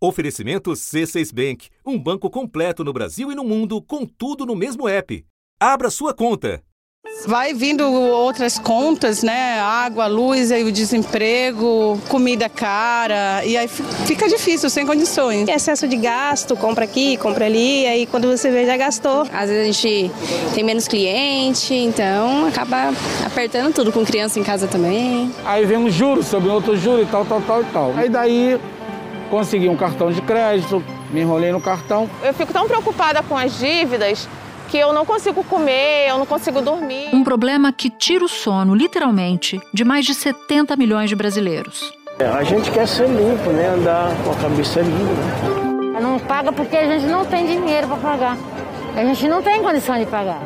Oferecimento C6 Bank, um banco completo no Brasil e no mundo, com tudo no mesmo app. Abra sua conta. Vai vindo outras contas, né? Água, luz, aí o desemprego, comida cara, e aí fica difícil, sem condições. Excesso de gasto, compra aqui, compra ali, aí quando você vê já gastou. Às vezes a gente tem menos cliente, então acaba apertando tudo com criança em casa também. Aí vem um juros sobre outro juro e tal, tal, tal e tal. Aí daí consegui um cartão de crédito, me enrolei no cartão. Eu fico tão preocupada com as dívidas que eu não consigo comer, eu não consigo dormir. Um problema que tira o sono, literalmente, de mais de 70 milhões de brasileiros. É, a gente quer ser limpo, né? Andar com a cabeça limpa. Né? Não paga porque a gente não tem dinheiro para pagar. A gente não tem condição de pagar.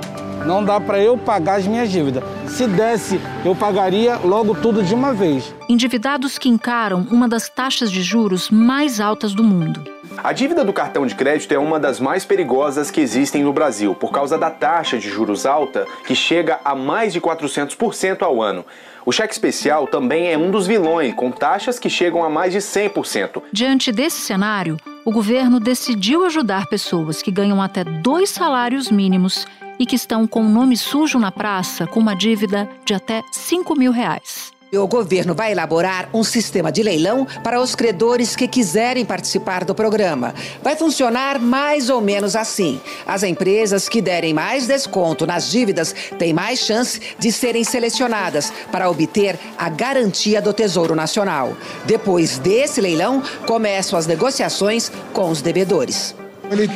Não dá para eu pagar as minhas dívidas. Se desse, eu pagaria logo tudo de uma vez. Endividados que encaram uma das taxas de juros mais altas do mundo. A dívida do cartão de crédito é uma das mais perigosas que existem no Brasil, por causa da taxa de juros alta, que chega a mais de 400% ao ano. O cheque especial também é um dos vilões, com taxas que chegam a mais de 100%. Diante desse cenário, o governo decidiu ajudar pessoas que ganham até dois salários mínimos e que estão com o nome sujo na praça com uma dívida de até 5 mil reais. O governo vai elaborar um sistema de leilão para os credores que quiserem participar do programa. Vai funcionar mais ou menos assim. As empresas que derem mais desconto nas dívidas têm mais chance de serem selecionadas para obter a garantia do Tesouro Nacional. Depois desse leilão, começam as negociações com os devedores. Ele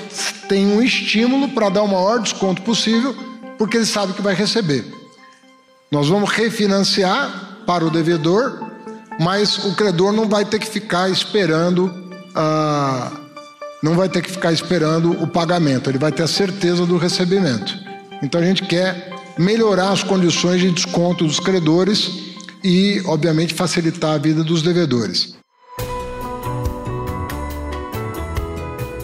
tem um estímulo para dar o maior desconto possível, porque ele sabe que vai receber. Nós vamos refinanciar para o devedor, mas o credor não vai ter que ficar esperando a, não vai ter que ficar esperando o pagamento, ele vai ter a certeza do recebimento. Então a gente quer melhorar as condições de desconto dos credores e, obviamente, facilitar a vida dos devedores.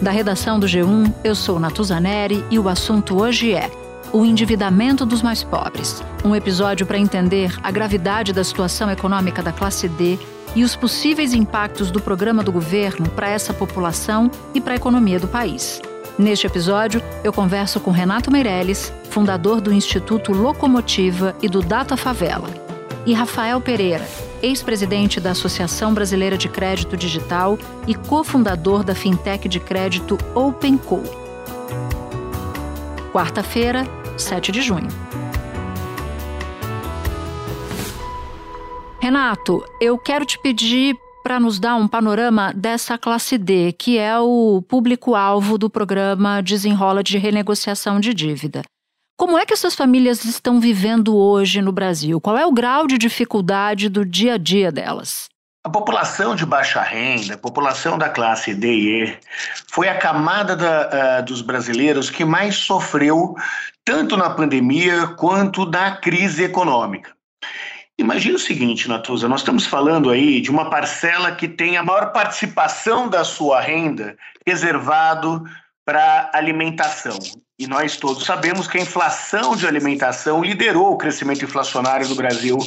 Da redação do G1, eu sou Natuzaneri e o assunto hoje é o endividamento dos mais pobres. Um episódio para entender a gravidade da situação econômica da classe D e os possíveis impactos do programa do governo para essa população e para a economia do país. Neste episódio, eu converso com Renato Meirelles, fundador do Instituto Locomotiva e do Data Favela, e Rafael Pereira, ex-presidente da Associação Brasileira de Crédito Digital e cofundador da fintech de crédito OpenCo. Quarta-feira, 7 de junho. Renato, eu quero te pedir para nos dar um panorama dessa classe D, que é o público-alvo do programa Desenrola de Renegociação de Dívida. Como é que essas famílias estão vivendo hoje no Brasil? Qual é o grau de dificuldade do dia a dia delas? A população de baixa renda, a população da classe D e E, foi a camada da, uh, dos brasileiros que mais sofreu tanto na pandemia quanto na crise econômica. Imagina o seguinte, Natuza, nós estamos falando aí de uma parcela que tem a maior participação da sua renda reservado para alimentação. E nós todos sabemos que a inflação de alimentação liderou o crescimento inflacionário do Brasil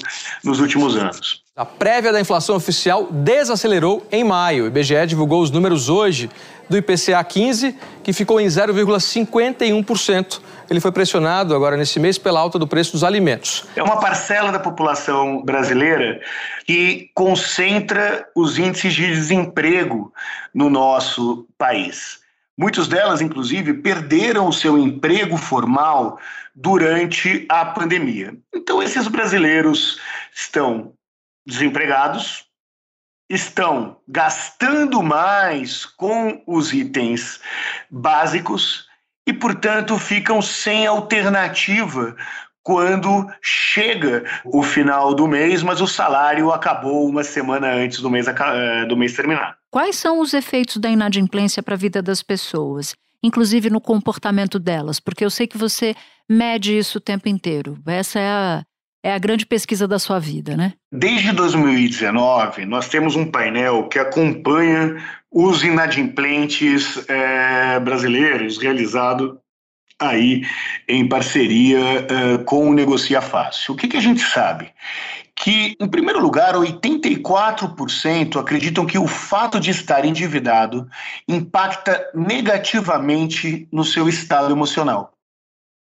nos últimos anos. A prévia da inflação oficial desacelerou em maio. O IBGE divulgou os números hoje do IPCA 15, que ficou em 0,51%. Ele foi pressionado agora nesse mês pela alta do preço dos alimentos. É uma parcela da população brasileira que concentra os índices de desemprego no nosso país. Muitas delas, inclusive, perderam o seu emprego formal durante a pandemia. Então, esses brasileiros estão desempregados, estão gastando mais com os itens básicos e, portanto, ficam sem alternativa quando chega o final do mês, mas o salário acabou uma semana antes do mês, eh, do mês terminar. Quais são os efeitos da inadimplência para a vida das pessoas, inclusive no comportamento delas? Porque eu sei que você mede isso o tempo inteiro. Essa é a, é a grande pesquisa da sua vida, né? Desde 2019, nós temos um painel que acompanha os inadimplentes é, brasileiros, realizado aí em parceria uh, com o Negocia Fácil. O que, que a gente sabe? que, em primeiro lugar, 84% acreditam que o fato de estar endividado impacta negativamente no seu estado emocional.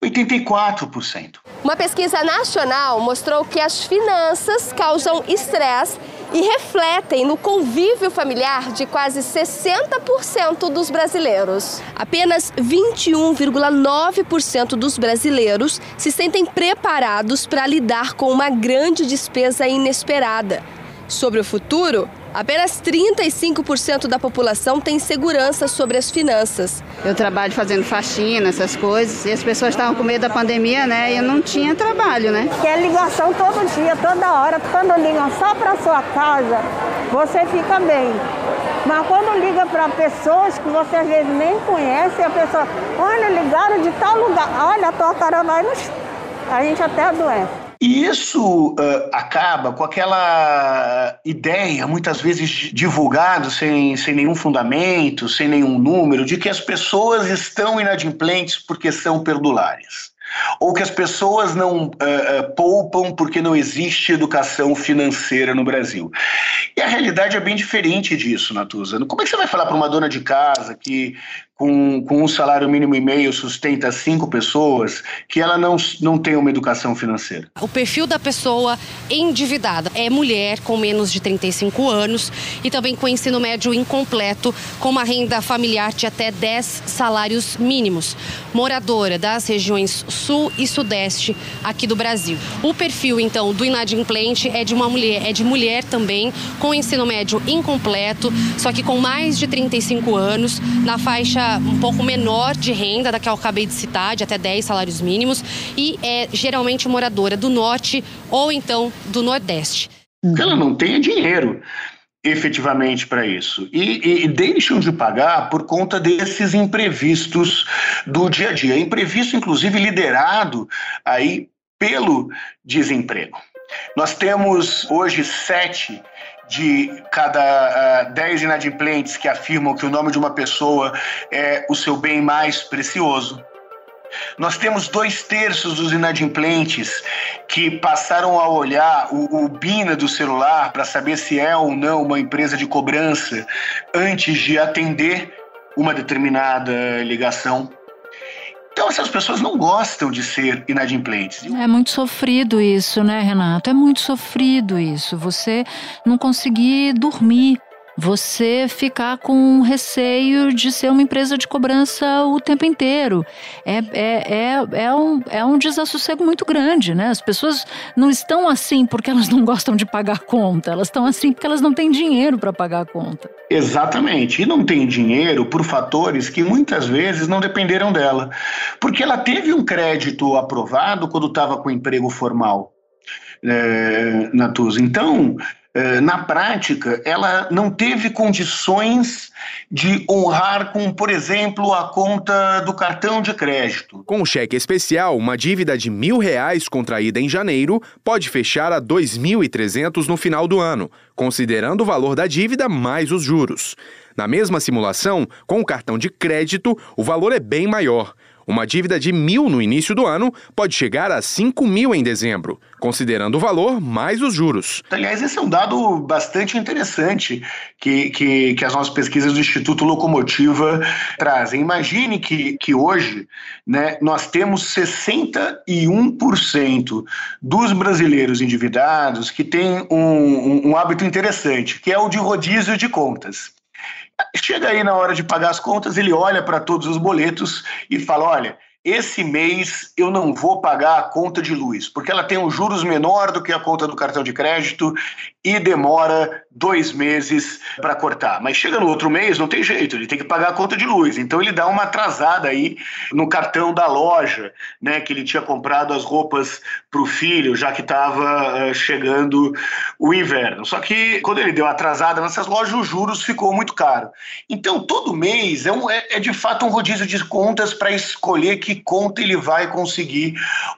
84%. Uma pesquisa nacional mostrou que as finanças causam estresse e refletem no convívio familiar de quase 60% dos brasileiros. Apenas 21,9% dos brasileiros se sentem preparados para lidar com uma grande despesa inesperada. Sobre o futuro, apenas 35% da população tem segurança sobre as finanças. Eu trabalho fazendo faxina, essas coisas, e as pessoas estavam com medo da pandemia, né? E eu não tinha trabalho, né? Que é ligação todo dia, toda hora. Quando ligam só para sua casa, você fica bem. Mas quando liga para pessoas que você às vezes nem conhece, a pessoa, olha, ligaram de tal lugar, olha, a tua cara vai no... A gente até adoece. E isso uh, acaba com aquela ideia, muitas vezes divulgada sem, sem nenhum fundamento, sem nenhum número, de que as pessoas estão inadimplentes porque são perdulares. Ou que as pessoas não uh, poupam porque não existe educação financeira no Brasil. E a realidade é bem diferente disso, Natuza. Como é que você vai falar para uma dona de casa que com, com um salário mínimo e meio sustenta cinco pessoas, que ela não, não tem uma educação financeira. O perfil da pessoa endividada é mulher com menos de 35 anos e também com ensino médio incompleto, com uma renda familiar de até 10 salários mínimos, moradora das regiões sul e sudeste aqui do Brasil. O perfil, então, do inadimplente é de uma mulher, é de mulher também, com ensino médio incompleto, só que com mais de 35 anos, na faixa um pouco menor de renda da que eu acabei de citar, de até 10 salários mínimos, e é geralmente moradora do norte ou então do nordeste. Ela não tem dinheiro efetivamente para isso. E, e, deixam de pagar por conta desses imprevistos do dia a dia. Imprevisto, inclusive, liderado aí pelo desemprego. Nós temos hoje sete de cada uh, dez inadimplentes que afirmam que o nome de uma pessoa é o seu bem mais precioso. Nós temos dois terços dos inadimplentes que passaram a olhar o, o BINA do celular para saber se é ou não uma empresa de cobrança antes de atender uma determinada ligação. Então, essas pessoas não gostam de ser inadimplentes. É muito sofrido isso, né, Renato? É muito sofrido isso. Você não conseguir dormir você ficar com receio de ser uma empresa de cobrança o tempo inteiro. É, é, é, é, um, é um desassossego muito grande, né? As pessoas não estão assim porque elas não gostam de pagar conta, elas estão assim porque elas não têm dinheiro para pagar a conta. Exatamente, e não tem dinheiro por fatores que muitas vezes não dependeram dela. Porque ela teve um crédito aprovado quando estava com emprego formal. É, Natuza. Então, na prática, ela não teve condições de honrar com, por exemplo, a conta do cartão de crédito. Com o cheque especial, uma dívida de mil reais contraída em janeiro pode fechar a 2.300 no final do ano, considerando o valor da dívida mais os juros. Na mesma simulação, com o cartão de crédito, o valor é bem maior. Uma dívida de mil no início do ano pode chegar a cinco mil em dezembro, considerando o valor mais os juros. Aliás, esse é um dado bastante interessante que, que, que as nossas pesquisas do Instituto Locomotiva trazem. Imagine que, que hoje né, nós temos 61% dos brasileiros endividados que têm um, um, um hábito interessante, que é o de rodízio de contas. Chega aí na hora de pagar as contas, ele olha para todos os boletos e fala: olha, esse mês eu não vou pagar a conta de luz, porque ela tem um juros menor do que a conta do cartão de crédito e demora dois meses para cortar. Mas chega no outro mês, não tem jeito, ele tem que pagar a conta de luz. Então ele dá uma atrasada aí no cartão da loja, né? Que ele tinha comprado as roupas para o filho, já que estava uh, eh, chegando o inverno. Só que quando ele deu atrasada nessas lojas, os juros ficou muito caro. Então todo mês é, um, é, é de fato um rodízio de contas para escolher que que conta ele vai conseguir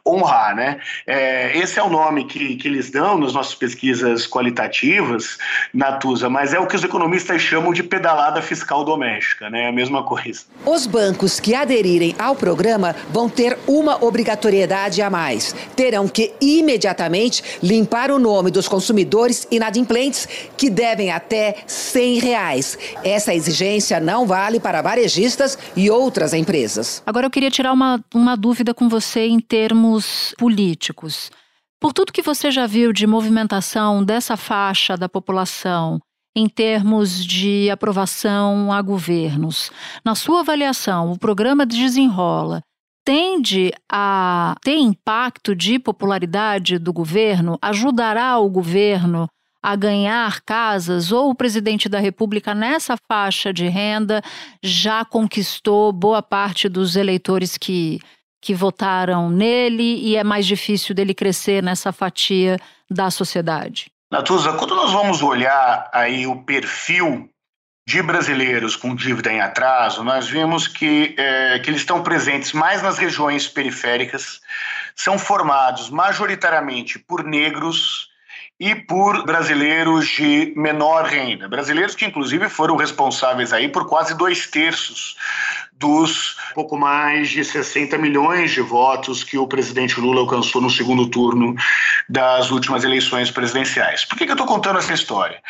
honrar, né? É, esse é o nome que, que eles dão nas nossas pesquisas qualitativas, Natuza, mas é o que os economistas chamam de pedalada fiscal doméstica, né? É a mesma coisa. Os bancos que aderirem ao programa vão ter uma obrigatoriedade a mais. Terão que imediatamente limpar o nome dos consumidores inadimplentes que devem até 100 reais. Essa exigência não vale para varejistas e outras empresas. Agora eu queria tirar uma, uma dúvida com você em termos políticos. Por tudo que você já viu de movimentação dessa faixa da população em termos de aprovação a governos, na sua avaliação, o programa Desenrola tende a ter impacto de popularidade do governo? Ajudará o governo a ganhar casas, ou o presidente da República, nessa faixa de renda, já conquistou boa parte dos eleitores que, que votaram nele e é mais difícil dele crescer nessa fatia da sociedade? Natuza, quando nós vamos olhar aí o perfil de brasileiros com dívida em atraso, nós vimos que, é, que eles estão presentes mais nas regiões periféricas, são formados majoritariamente por negros, e por brasileiros de menor renda. Brasileiros que, inclusive, foram responsáveis aí por quase dois terços dos pouco mais de 60 milhões de votos que o presidente Lula alcançou no segundo turno das últimas eleições presidenciais. Por que, que eu estou contando essa história?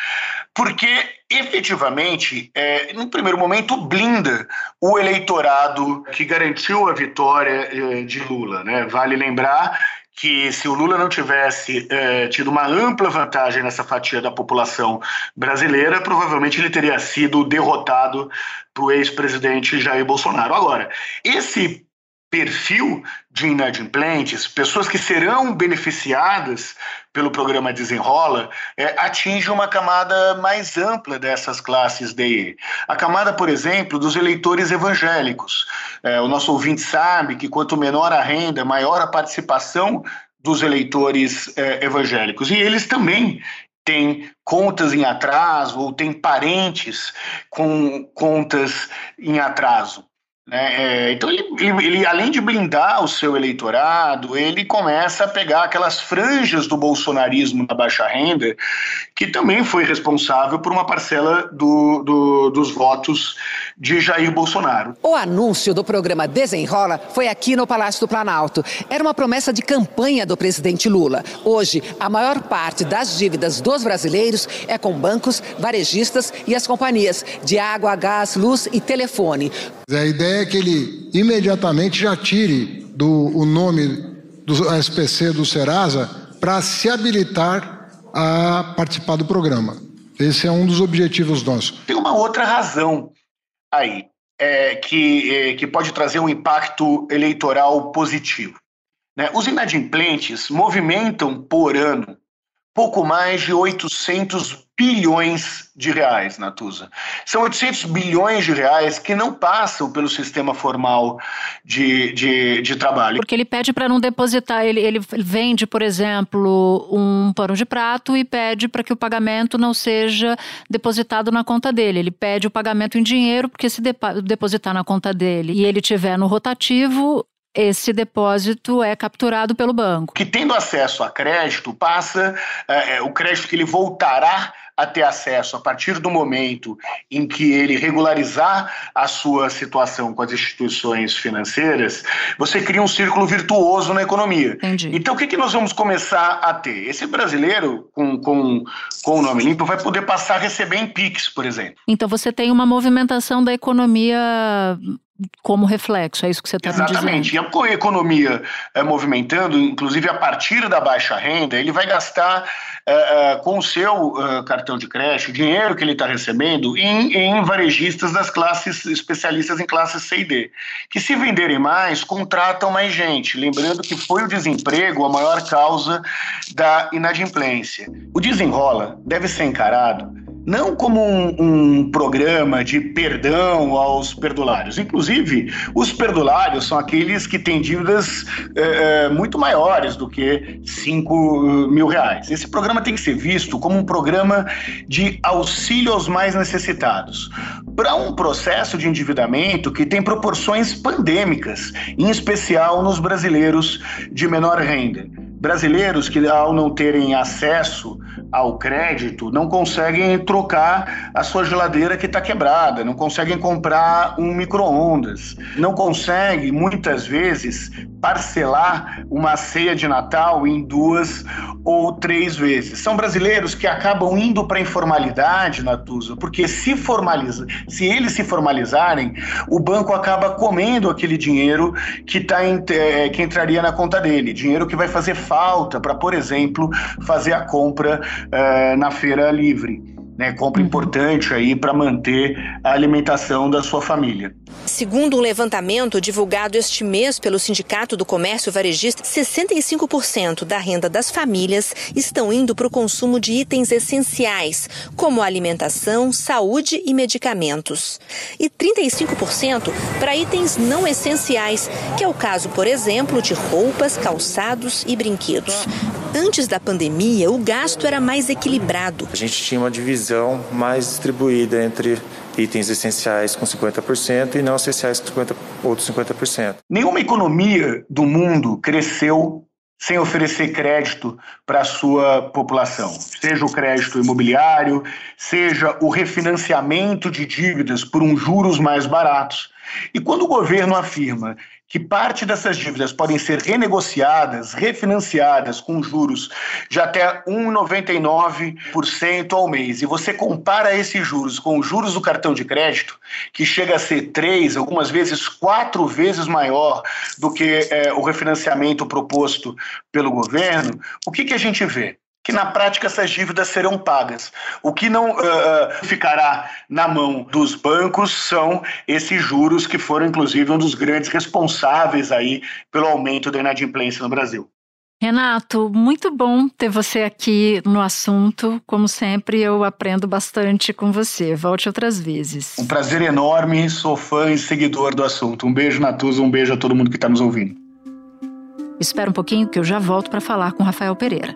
Porque, efetivamente, é, no primeiro momento, blinda o eleitorado que garantiu a vitória é, de Lula. Né? Vale lembrar que se o Lula não tivesse é, tido uma ampla vantagem nessa fatia da população brasileira, provavelmente ele teria sido derrotado para o ex-presidente Jair Bolsonaro. Agora, esse perfil de inadimplentes, pessoas que serão beneficiadas pelo programa Desenrola, é, atinge uma camada mais ampla dessas classes DE. A camada, por exemplo, dos eleitores evangélicos. É, o nosso ouvinte sabe que quanto menor a renda, maior a participação dos eleitores é, evangélicos. E eles também têm contas em atraso ou têm parentes com contas em atraso. Né? É, então, ele, ele, ele, além de blindar o seu eleitorado, ele começa a pegar aquelas franjas do bolsonarismo na baixa renda, que também foi responsável por uma parcela do, do, dos votos de Jair Bolsonaro. O anúncio do programa Desenrola foi aqui no Palácio do Planalto. Era uma promessa de campanha do presidente Lula. Hoje, a maior parte das dívidas dos brasileiros é com bancos, varejistas e as companhias de água, gás, luz e telefone. A ideia é que ele imediatamente já tire do, o nome do SPC do Serasa para se habilitar a participar do programa. Esse é um dos objetivos nossos. Tem uma outra razão aí é, que, é, que pode trazer um impacto eleitoral positivo. Né? Os inadimplentes movimentam por ano pouco mais de 800 bilhões de reais, Natuza. São 800 bilhões de reais que não passam pelo sistema formal de, de, de trabalho. Porque ele pede para não depositar, ele, ele vende, por exemplo, um pano de prato e pede para que o pagamento não seja depositado na conta dele. Ele pede o pagamento em dinheiro, porque se depositar na conta dele e ele tiver no rotativo, esse depósito é capturado pelo banco. Que tendo acesso a crédito, passa é, é, o crédito que ele voltará a ter acesso a partir do momento em que ele regularizar a sua situação com as instituições financeiras, você cria um círculo virtuoso na economia. Entendi. Então, o que, que nós vamos começar a ter? Esse brasileiro com, com, com o nome limpo vai poder passar a receber em PIX, por exemplo. Então, você tem uma movimentação da economia como reflexo, é isso que você está dizendo. Exatamente. E a economia é, movimentando, inclusive a partir da baixa renda, ele vai gastar é, é, com o seu cartão de crédito o dinheiro que ele está recebendo em, em varejistas das classes especialistas em classes C e D, que se venderem mais, contratam mais gente. Lembrando que foi o desemprego a maior causa da inadimplência. O desenrola deve ser encarado não como um, um, programa de perdão aos perdulários. Inclusive, os perdulários são aqueles que têm dívidas é, muito maiores do que 5 mil reais. Esse programa tem que ser visto como um programa de auxílio aos mais necessitados. Para um processo de endividamento que tem proporções pandêmicas, em especial nos brasileiros de menor renda brasileiros que, ao não terem acesso ao crédito, não conseguem trocar a sua geladeira que está quebrada, não conseguem comprar um micro-ondas, não conseguem, muitas vezes, parcelar uma ceia de Natal em duas ou três vezes. São brasileiros que acabam indo para a informalidade, Natuza, porque se formaliza, se eles se formalizarem, o banco acaba comendo aquele dinheiro que, tá é, que entraria na conta dele, dinheiro que vai fazer falta para, por exemplo, fazer a compra é, na feira livre né, compra importante aí para manter a alimentação da sua família. Segundo um levantamento divulgado este mês pelo Sindicato do Comércio Varejista, 65% da renda das famílias estão indo para o consumo de itens essenciais, como alimentação, saúde e medicamentos. E 35% para itens não essenciais, que é o caso, por exemplo, de roupas, calçados e brinquedos. Antes da pandemia, o gasto era mais equilibrado. A gente tinha uma divisão mais distribuída entre itens essenciais com 50% e não essenciais com 50, outros 50%. Nenhuma economia do mundo cresceu sem oferecer crédito para a sua população, seja o crédito imobiliário, seja o refinanciamento de dívidas por um juros mais baratos. E quando o governo afirma que parte dessas dívidas podem ser renegociadas, refinanciadas com juros de até 1,99% ao mês, e você compara esses juros com os juros do cartão de crédito, que chega a ser três, algumas vezes quatro vezes maior do que é, o refinanciamento proposto pelo governo, o que, que a gente vê? Na prática essas dívidas serão pagas. O que não uh, ficará na mão dos bancos são esses juros que foram, inclusive, um dos grandes responsáveis aí pelo aumento da inadimplência no Brasil. Renato, muito bom ter você aqui no assunto. Como sempre, eu aprendo bastante com você. Volte outras vezes. Um prazer enorme, sou fã e seguidor do assunto. Um beijo, Natuza, um beijo a todo mundo que está nos ouvindo. Espera um pouquinho que eu já volto para falar com Rafael Pereira.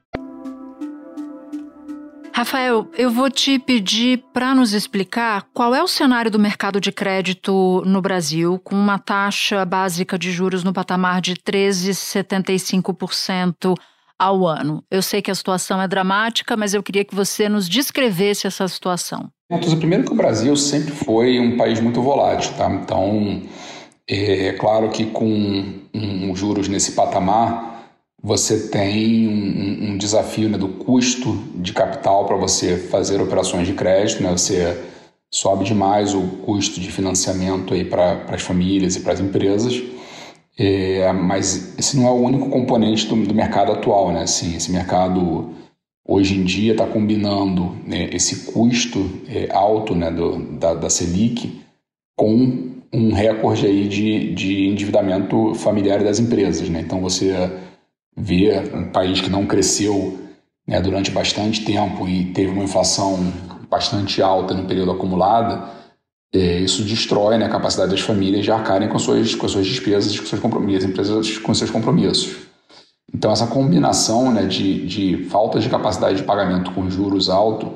Rafael, eu vou te pedir para nos explicar qual é o cenário do mercado de crédito no Brasil, com uma taxa básica de juros no patamar de 13,75% ao ano. Eu sei que a situação é dramática, mas eu queria que você nos descrevesse essa situação. Primeiro que o Brasil sempre foi um país muito volátil, tá? Então, é claro que com um, juros nesse patamar, você tem um, um desafio né, do custo de capital para você fazer operações de crédito, né? Você sobe demais o custo de financiamento aí para as famílias e para as empresas. É, mas esse não é o único componente do, do mercado atual, né? Assim, esse mercado hoje em dia está combinando né, esse custo é, alto né, do, da, da Selic com um recorde aí de, de endividamento familiar das empresas. Né? Então você ver um país que não cresceu né, durante bastante tempo e teve uma inflação bastante alta no período acumulado, é, isso destrói né, a capacidade das famílias de arcarem com suas, com suas despesas, com seus compromissos, empresas com seus compromissos. Então, essa combinação né, de, de falta de capacidade de pagamento com juros altos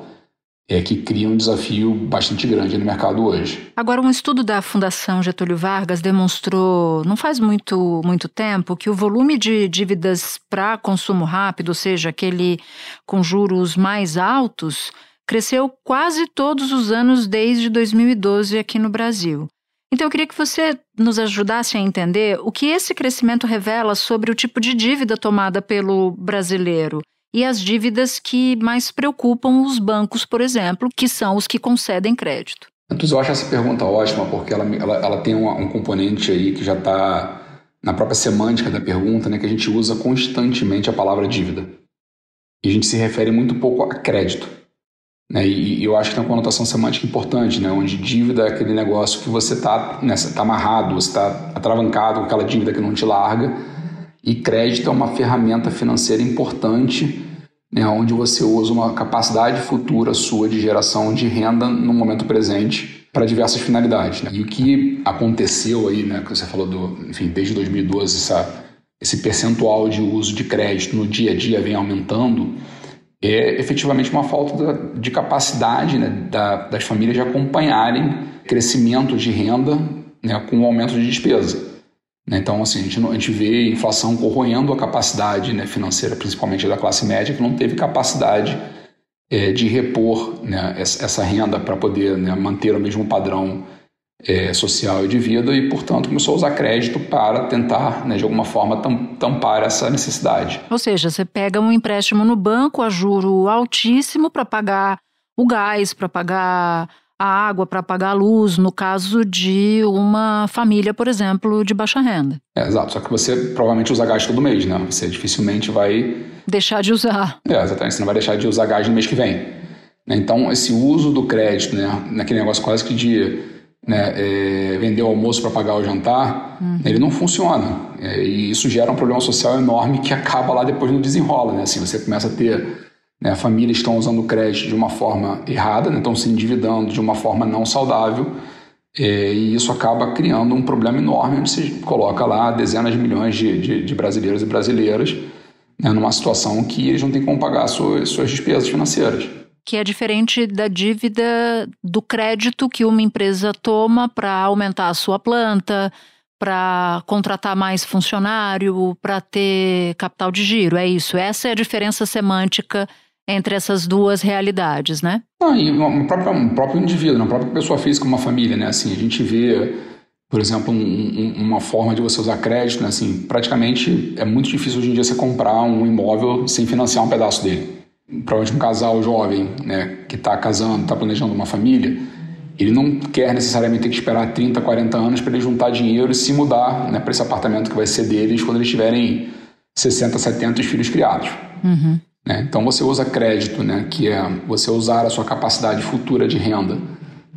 é que cria um desafio bastante grande no mercado hoje. Agora, um estudo da Fundação Getúlio Vargas demonstrou, não faz muito, muito tempo, que o volume de dívidas para consumo rápido, ou seja, aquele com juros mais altos, cresceu quase todos os anos desde 2012 aqui no Brasil. Então, eu queria que você nos ajudasse a entender o que esse crescimento revela sobre o tipo de dívida tomada pelo brasileiro e as dívidas que mais preocupam os bancos, por exemplo, que são os que concedem crédito. Eu acho essa pergunta ótima, porque ela, ela, ela tem um, um componente aí que já está na própria semântica da pergunta, né, que a gente usa constantemente a palavra dívida. E a gente se refere muito pouco a crédito. Né? E, e, eu acho que tem uma conotação semântica importante, né? onde dívida é aquele negócio que você está né, tá amarrado, você está atravancado com aquela dívida que não te larga. E crédito é uma ferramenta financeira importante, né, onde você usa uma capacidade futura sua de geração de renda no momento presente para diversas finalidades. Né? E o que aconteceu aí, né, que você falou do, enfim, desde 2012, essa, esse percentual de uso de crédito no dia a dia vem aumentando é efetivamente uma falta de capacidade né, da, das famílias de acompanharem crescimento de renda né, com o aumento de despesa. Né. Então, assim, a gente, a gente vê inflação corroendo a capacidade né, financeira, principalmente da classe média, que não teve capacidade é, de repor né, essa, essa, renda para poder né, manter o mesmo padrão é, social e de vida e, portanto, começou a usar crédito para tentar, né, de alguma forma, tampar essa necessidade. Ou seja, você pega um empréstimo no banco a juro altíssimo para pagar o gás, para pagar a água, para pagar a luz, no caso de uma família, por exemplo, de baixa renda. É, exato, só que você provavelmente usa gás todo mês, né? Você dificilmente vai... Deixar de usar. É, exatamente, você não vai deixar de usar gás no mês que vem. Então, esse uso do crédito, né, naquele negócio quase que de né, é, vender o almoço para pagar o jantar, uhum. ele não funciona. É, e isso gera um problema social enorme que acaba lá depois no desenrola. Né? Assim, você começa a ter né, famílias estão usando o crédito de uma forma errada, né, estão se endividando de uma forma não saudável. É, e isso acaba criando um problema enorme, onde você coloca lá dezenas de milhões de, de, de brasileiros e brasileiras né, numa situação que eles não têm como pagar suas, suas despesas financeiras que é diferente da dívida do crédito que uma empresa toma para aumentar a sua planta, para contratar mais funcionário, para ter capital de giro. É isso. Essa é a diferença semântica entre essas duas realidades, né? Ah, e um próprio, um próprio indivíduo, uma própria pessoa física, uma família, né? Assim, a gente vê, por exemplo, um, um, uma forma de você usar crédito, né? Assim, praticamente é muito difícil hoje em dia você comprar um imóvel sem financiar um pedaço dele provavelmente um casal jovem né, que está casando, está planejando uma família, ele não quer necessariamente ter que esperar 30, 40 anos para ele juntar dinheiro e se mudar né, para esse apartamento que vai ser deles quando eles tiverem 60, 70 filhos criados. Uhum. Né? Então você usa crédito, né, que é você usar a sua capacidade futura de renda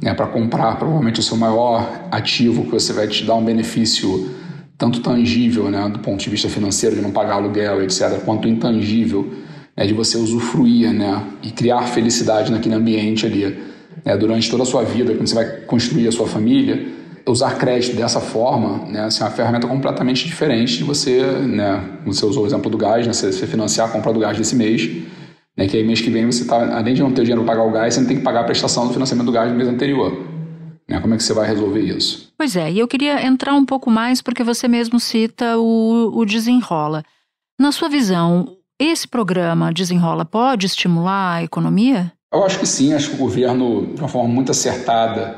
né, para comprar provavelmente o seu maior ativo que você vai te dar um benefício tanto tangível, né, do ponto de vista financeiro, de não pagar aluguel, etc., quanto intangível é de você usufruir né, e criar felicidade naquele ambiente ali né, durante toda a sua vida, quando você vai construir a sua família. Usar crédito dessa forma né, assim, é uma ferramenta completamente diferente de você, né, você usou o exemplo do gás, né, você financiar a compra do gás desse mês, né, que aí mês que vem você está, além de não ter dinheiro para pagar o gás, você não tem que pagar a prestação do financiamento do gás do mês anterior. Né, como é que você vai resolver isso? Pois é, e eu queria entrar um pouco mais porque você mesmo cita o, o desenrola. Na sua visão, esse programa Desenrola pode estimular a economia? Eu acho que sim, acho que o governo, de uma forma muito acertada,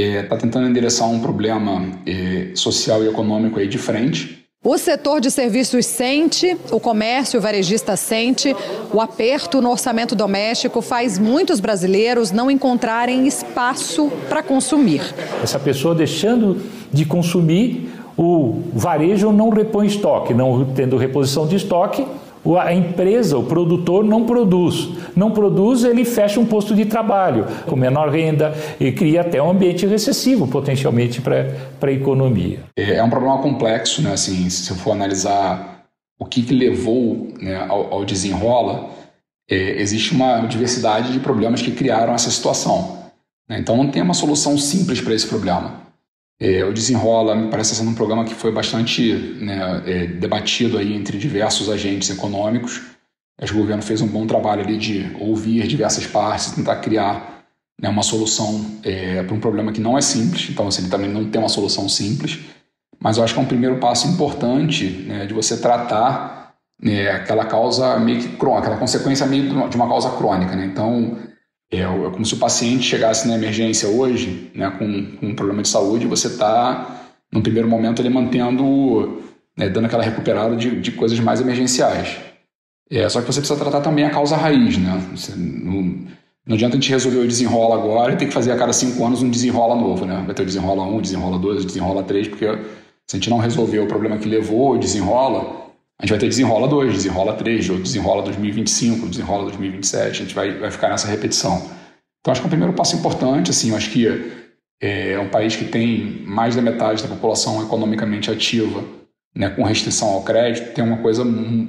está é, tentando endereçar um problema é, social e econômico aí de frente. O setor de serviços sente, o comércio o varejista sente, o aperto no orçamento doméstico faz muitos brasileiros não encontrarem espaço para consumir. Essa pessoa deixando de consumir, o varejo não repõe estoque, não tendo reposição de estoque, a empresa, o produtor, não produz. Não produz, ele fecha um posto de trabalho com menor renda e cria até um ambiente recessivo, potencialmente, para a economia. É, é um problema complexo, né? Assim, se eu for analisar o que, que levou né, ao, ao, desenrola, é, existe uma diversidade de problemas que criaram essa situação. Né? Então, não tem uma solução simples para esse problema. É, o Desenrola me parece sendo um programa que foi bastante né, é, debatido aí entre diversos agentes econômicos. Acho que o governo fez um bom trabalho ali de ouvir diversas partes, tentar criar né, uma solução é, para um problema que não é simples. Então, assim, ele também não tem uma solução simples. Mas eu acho que é um primeiro passo importante né, de você tratar né, aquela causa meio que crônica, aquela consequência meio de uma causa crônica. Né? Então, é, é como se o paciente chegasse na emergência hoje, né, com, com um problema de saúde, você está, no primeiro momento, ele mantendo, né, dando aquela recuperada de, de coisas mais emergenciais. É, só que você precisa tratar também a causa raiz, né? Você, não, não adianta a gente resolver o desenrola agora e ter que fazer a cada cinco anos um desenrola novo, né? Vai ter o desenrola um, desenrola dois, desenrola três, porque se a gente não resolver o problema que levou desenrola, a gente vai ter desenrola 2, desenrola 3, ou desenrola 2025, desenrola 2027, a gente vai, vai ficar nessa repetição. Então acho que é um primeiro passo importante, assim, eu acho que é um país que tem mais da metade da população economicamente ativa, né, com restrição ao crédito, tem uma coisa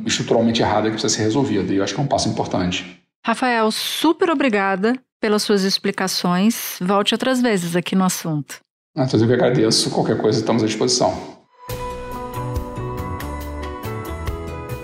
estruturalmente errada que precisa ser resolvida, e eu acho que é um passo importante. Rafael, super obrigada pelas suas explicações. Volte outras vezes aqui no assunto. Ah, eu que agradeço. Qualquer coisa, estamos à disposição.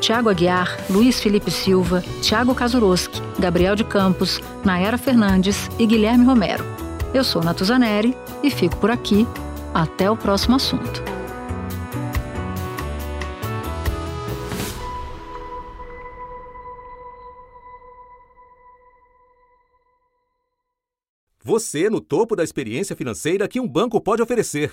Tiago Aguiar, Luiz Felipe Silva, Tiago Kazuroski, Gabriel de Campos, Nayara Fernandes e Guilherme Romero. Eu sou Natuzaneri e fico por aqui. Até o próximo assunto. Você no topo da experiência financeira que um banco pode oferecer.